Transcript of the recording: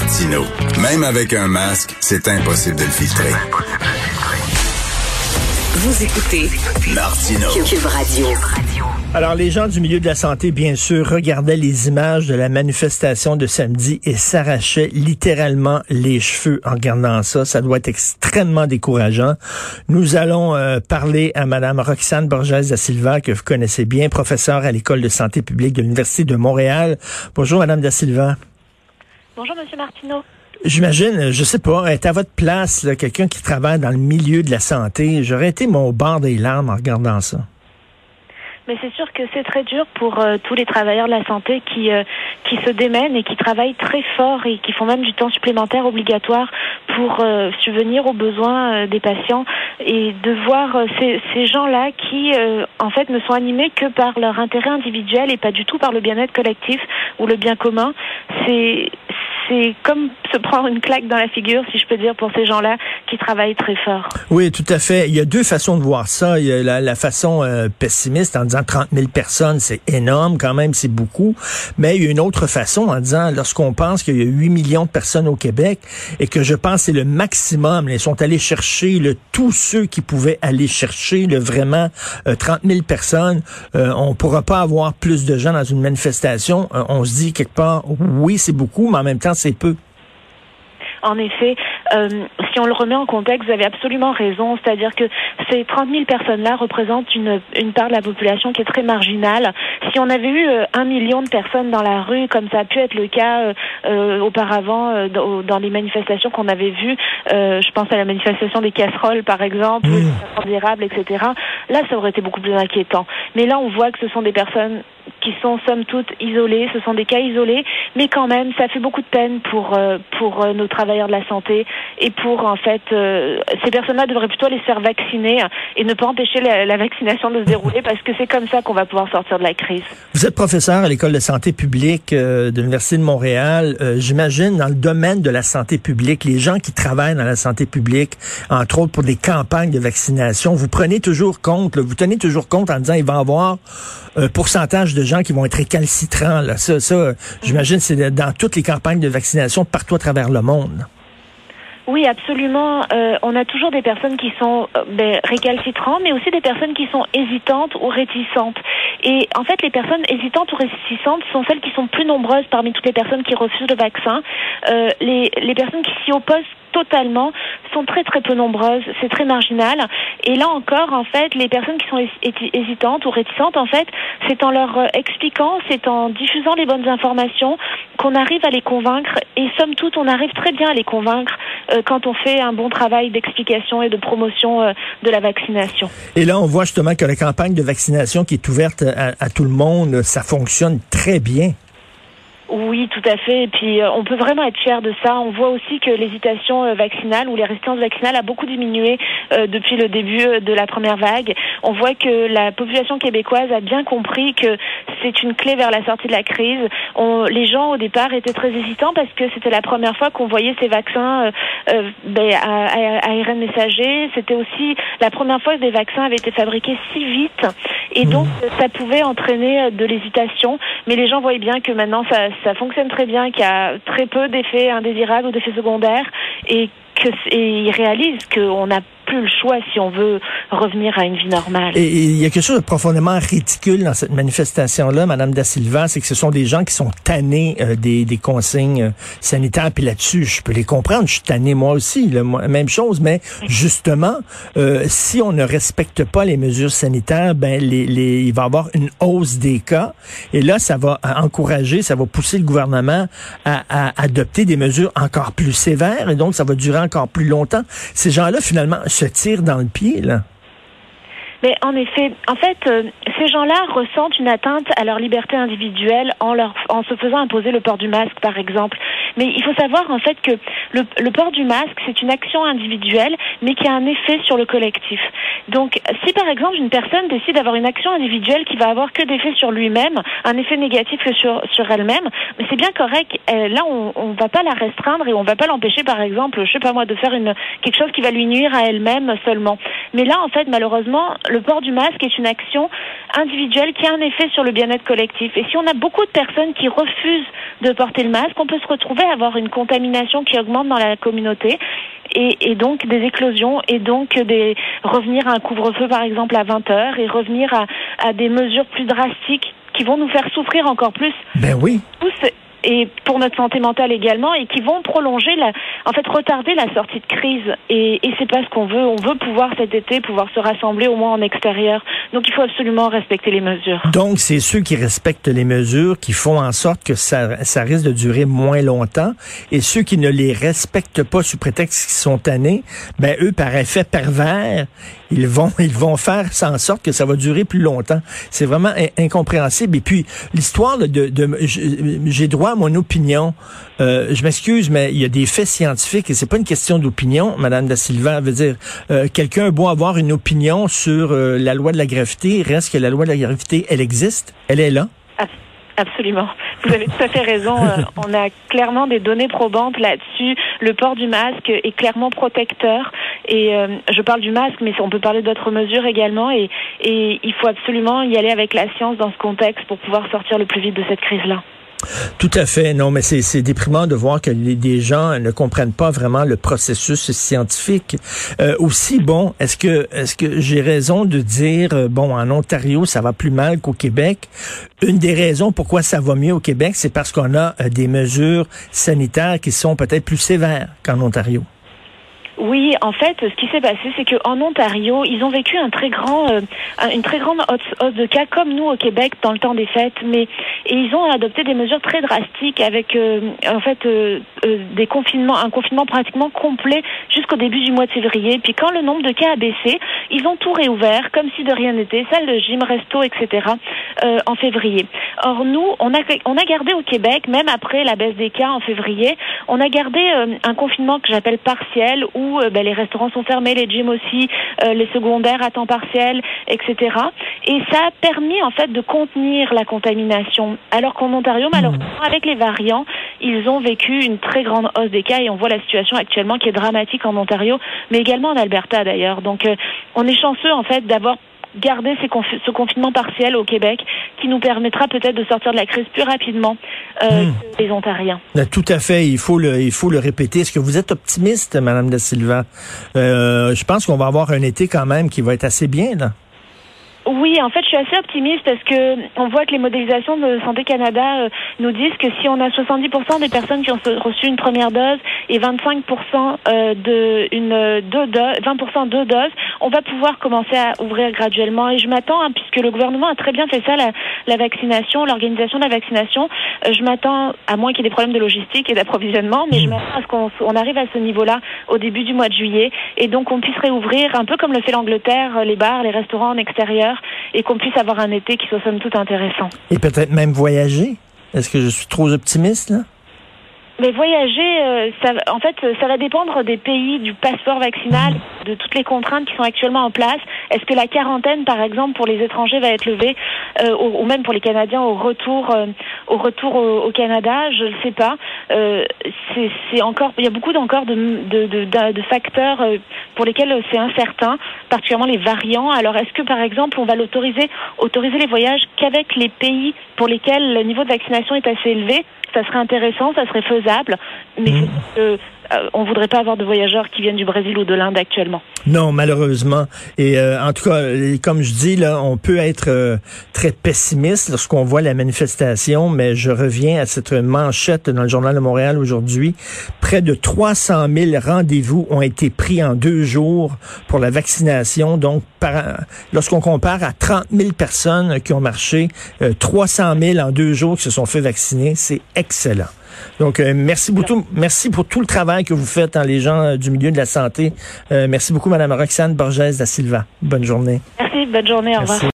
Martino. Même avec un masque, c'est impossible de le filtrer. Vous écoutez Martino. Cube Radio. Alors, les gens du milieu de la santé, bien sûr, regardaient les images de la manifestation de samedi et s'arrachaient littéralement les cheveux en regardant ça. Ça doit être extrêmement décourageant. Nous allons euh, parler à Madame Roxane Borges da Silva, que vous connaissez bien, professeure à l'École de santé publique de l'Université de Montréal. Bonjour, Madame da Silva. Bonjour, Monsieur Martineau. J'imagine, je sais pas, être à votre place, quelqu'un qui travaille dans le milieu de la santé, j'aurais été mon bord des larmes en regardant ça. Mais c'est sûr que c'est très dur pour euh, tous les travailleurs de la santé qui euh, qui se démènent et qui travaillent très fort et qui font même du temps supplémentaire obligatoire pour euh, subvenir aux besoins des patients et de voir ces, ces gens-là qui en fait ne sont animés que par leur intérêt individuel et pas du tout par le bien-être collectif ou le bien commun. C'est c'est comme se prendre une claque dans la figure, si je peux dire, pour ces gens-là qui travaillent très fort. Oui, tout à fait. Il y a deux façons de voir ça. Il y a la, la façon euh, pessimiste en disant 30 000 personnes, c'est énorme, quand même, c'est beaucoup. Mais il y a une autre façon en disant, lorsqu'on pense qu'il y a 8 millions de personnes au Québec et que je pense c'est le maximum, ils sont allés chercher le, tous ceux qui pouvaient aller chercher le vraiment 30 euh, 000 personnes, euh, on pourra pas avoir plus de gens dans une manifestation. Euh, on se dit quelque part, oui, c'est beaucoup, mais en même temps, c'est peu. En effet, euh, si on le remet en contexte, vous avez absolument raison. C'est-à-dire que ces 30 000 personnes-là représentent une, une part de la population qui est très marginale. Si on avait eu euh, un million de personnes dans la rue, comme ça a pu être le cas euh, euh auparavant dans, les manifestations qu'on avait vues, je pense à la manifestation des casseroles, par exemple, mmh. des etc. Là, ça aurait été beaucoup plus inquiétant. Mais là, on voit que ce sont des personnes qui sont somme toute isolés, ce sont des cas isolés, mais quand même, ça fait beaucoup de peine pour euh, pour euh, nos travailleurs de la santé et pour en fait euh, ces personnes-là devraient plutôt les faire vacciner et ne pas empêcher la, la vaccination de se dérouler parce que c'est comme ça qu'on va pouvoir sortir de la crise. Vous êtes professeur à l'école de santé publique de l'université de Montréal. J'imagine dans le domaine de la santé publique, les gens qui travaillent dans la santé publique, entre autres pour des campagnes de vaccination, vous prenez toujours compte, vous tenez toujours compte en disant il va y avoir un pourcentage de gens qui vont être récalcitrants. Là. Ça, ça j'imagine, c'est dans toutes les campagnes de vaccination partout à travers le monde. Oui, absolument. Euh, on a toujours des personnes qui sont euh, ben, récalcitrantes, mais aussi des personnes qui sont hésitantes ou réticentes. Et en fait, les personnes hésitantes ou réticentes sont celles qui sont plus nombreuses parmi toutes les personnes qui refusent le vaccin. Euh, les, personnes qui s'y opposent totalement sont très très peu nombreuses, c'est très marginal. Et là encore, en fait, les personnes qui sont hésitantes ou réticentes, en fait, c'est en leur expliquant, c'est en diffusant les bonnes informations qu'on arrive à les convaincre. Et somme toute, on arrive très bien à les convaincre quand on fait un bon travail d'explication et de promotion euh, de la vaccination. Et là, on voit justement que la campagne de vaccination qui est ouverte à tout le monde, ça fonctionne très bien. Oui, tout à fait. Et puis, euh, on peut vraiment être fier de ça. On voit aussi que l'hésitation euh, vaccinale ou les résistances vaccinales a beaucoup diminué euh, depuis le début de la première vague. On voit que la population québécoise a bien compris que c'est une clé vers la sortie de la crise. On, les gens, au départ, étaient très hésitants parce que c'était la première fois qu'on voyait ces vaccins ben, à, à, ARN messager. C'était aussi la première fois que des vaccins avaient été fabriqués si vite. Et donc, mmh. ça pouvait entraîner de l'hésitation. Mais les gens voyaient bien que maintenant, ça ça fonctionne très bien, qu'il y a très peu d'effets indésirables ou d'effets secondaires et que ils réalisent qu'on a plus le choix si on veut revenir à une vie normale. Et il y a quelque chose de profondément ridicule dans cette manifestation-là, Madame Da Silva, c'est que ce sont des gens qui sont tannés euh, des, des, consignes euh, sanitaires. Puis là-dessus, je peux les comprendre. Je suis tanné moi aussi, la même chose. Mais justement, euh, si on ne respecte pas les mesures sanitaires, ben les, les, il va y avoir une hausse des cas. Et là, ça va encourager, ça va pousser le gouvernement à, à adopter des mesures encore plus sévères. Et donc, ça va durer encore plus longtemps. Ces gens-là, finalement, se tirent dans le pied, là. Mais en effet, en fait, euh, ces gens-là ressentent une atteinte à leur liberté individuelle en, leur, en se faisant imposer le port du masque, par exemple. Mais il faut savoir en fait que le, port du masque, c'est une action individuelle, mais qui a un effet sur le collectif. Donc, si par exemple une personne décide d'avoir une action individuelle qui va avoir que d'effet sur lui-même, un effet négatif que sur, sur elle-même, c'est bien correct. Euh, là, on, on va pas la restreindre et on va pas l'empêcher, par exemple, je sais pas moi, de faire une quelque chose qui va lui nuire à elle-même seulement. Mais là, en fait, malheureusement, le port du masque est une action individuelle qui a un effet sur le bien-être collectif. Et si on a beaucoup de personnes qui refusent de porter le masque, on peut se retrouver à avoir une contamination qui augmente dans la communauté et, et donc des éclosions et donc des revenir à un couvre-feu par exemple à 20 heures et revenir à, à des mesures plus drastiques qui vont nous faire souffrir encore plus. Ben oui. Tous et pour notre santé mentale également et qui vont prolonger la, en fait retarder la sortie de crise et, et c'est pas ce qu'on veut. On veut pouvoir cet été pouvoir se rassembler au moins en extérieur. Donc il faut absolument respecter les mesures. Donc c'est ceux qui respectent les mesures qui font en sorte que ça, ça risque de durer moins longtemps et ceux qui ne les respectent pas sous prétexte qu'ils sont tannés, ben eux par effet pervers, ils vont ils vont faire en sorte que ça va durer plus longtemps. C'est vraiment incompréhensible et puis l'histoire de, de j'ai droit mon opinion. Euh, je m'excuse, mais il y a des faits scientifiques et c'est pas une question d'opinion, Madame da Silva. veut dire, euh, quelqu'un doit avoir une opinion sur euh, la loi de la gravité. Reste que la loi de la gravité, elle existe, elle est là. Absolument. Vous avez tout à fait raison. on a clairement des données probantes là-dessus. Le port du masque est clairement protecteur. Et je parle du masque, mais on peut parler d'autres mesures également. Et, et il faut absolument y aller avec la science dans ce contexte pour pouvoir sortir le plus vite de cette crise-là. Tout à fait. Non, mais c'est déprimant de voir que les, gens ne comprennent pas vraiment le processus scientifique. Euh, aussi, bon, est-ce que est-ce que j'ai raison de dire euh, bon en Ontario ça va plus mal qu'au Québec? Une des raisons pourquoi ça va mieux au Québec, c'est parce qu'on a euh, des mesures sanitaires qui sont peut-être plus sévères qu'en Ontario. Oui, en fait, ce qui s'est passé, c'est qu'en Ontario, ils ont vécu un très grand, euh, une très grande hausse, de cas, comme nous au Québec dans le temps des fêtes, mais et ils ont adopté des mesures très drastiques avec, euh, en fait, euh, des confinements, un confinement pratiquement complet jusqu'au début du mois de février. Puis quand le nombre de cas a baissé, ils ont tout réouvert comme si de rien n'était, salle de gym, resto, etc. en février. Or nous, on a on a gardé au Québec, même après la baisse des cas en février, on a gardé un confinement que j'appelle partiel euh, ben, les restaurants sont fermés, les gyms aussi, euh, les secondaires à temps partiel, etc. Et ça a permis en fait de contenir la contamination. Alors qu'en Ontario, malheureusement, mmh. avec les variants, ils ont vécu une très grande hausse des cas et on voit la situation actuellement qui est dramatique en Ontario, mais également en Alberta d'ailleurs. Donc euh, on est chanceux en fait d'avoir garder ce confinement partiel au Québec qui nous permettra peut-être de sortir de la crise plus rapidement euh, hmm. que les Ontariens. Ben, tout à fait, il faut le, il faut le répéter. Est-ce que vous êtes optimiste, Madame Da Silva? Euh, je pense qu'on va avoir un été quand même qui va être assez bien, là. Oui, en fait, je suis assez optimiste parce que on voit que les modélisations de Santé Canada euh, nous disent que si on a 70% des personnes qui ont reçu une première dose et 25% euh, de une deux doses, 20% deux doses, on va pouvoir commencer à ouvrir graduellement. Et je m'attends, hein, puisque le gouvernement a très bien fait ça, la, la vaccination, l'organisation de la vaccination. Euh, je m'attends, à moins qu'il y ait des problèmes de logistique et d'approvisionnement, mais je m'attends à ce qu'on on arrive à ce niveau-là au début du mois de juillet et donc on puisse réouvrir un peu comme le fait l'Angleterre, les bars, les restaurants en extérieur et qu'on puisse avoir un été qui soit somme toute intéressant. Et peut-être même voyager. Est-ce que je suis trop optimiste là? Mais voyager, euh, ça, en fait, ça va dépendre des pays, du passeport vaccinal, de toutes les contraintes qui sont actuellement en place. Est-ce que la quarantaine, par exemple, pour les étrangers va être levée, euh, ou, même pour les Canadiens au retour, euh, au retour au, Canada? Je ne sais pas. c'est encore, il y a beaucoup encore de, de, de, de facteurs pour lesquels c'est incertain, particulièrement les variants. Alors, est-ce que, par exemple, on va l'autoriser, autoriser les voyages qu'avec les pays pour lesquels le niveau de vaccination est assez élevé? Ça serait intéressant, ça serait faisable, mais mmh. euh, on voudrait pas avoir de voyageurs qui viennent du Brésil ou de l'Inde actuellement. Non, malheureusement. Et euh, en tout cas, comme je dis, là, on peut être euh, très pessimiste lorsqu'on voit la manifestation, mais je reviens à cette manchette dans le Journal de Montréal aujourd'hui. Près de 300 000 rendez-vous ont été pris en deux jours pour la vaccination. Donc, lorsqu'on compare à 30 000 personnes qui ont marché, 300 000 en deux jours qui se sont fait vacciner, c'est excellent. Donc, euh, merci beaucoup. Merci pour tout le travail que vous faites, hein, les gens euh, du milieu de la santé. Euh, merci beaucoup, Madame Roxane Borges da Silva. Bonne journée. Merci, bonne journée. Au revoir.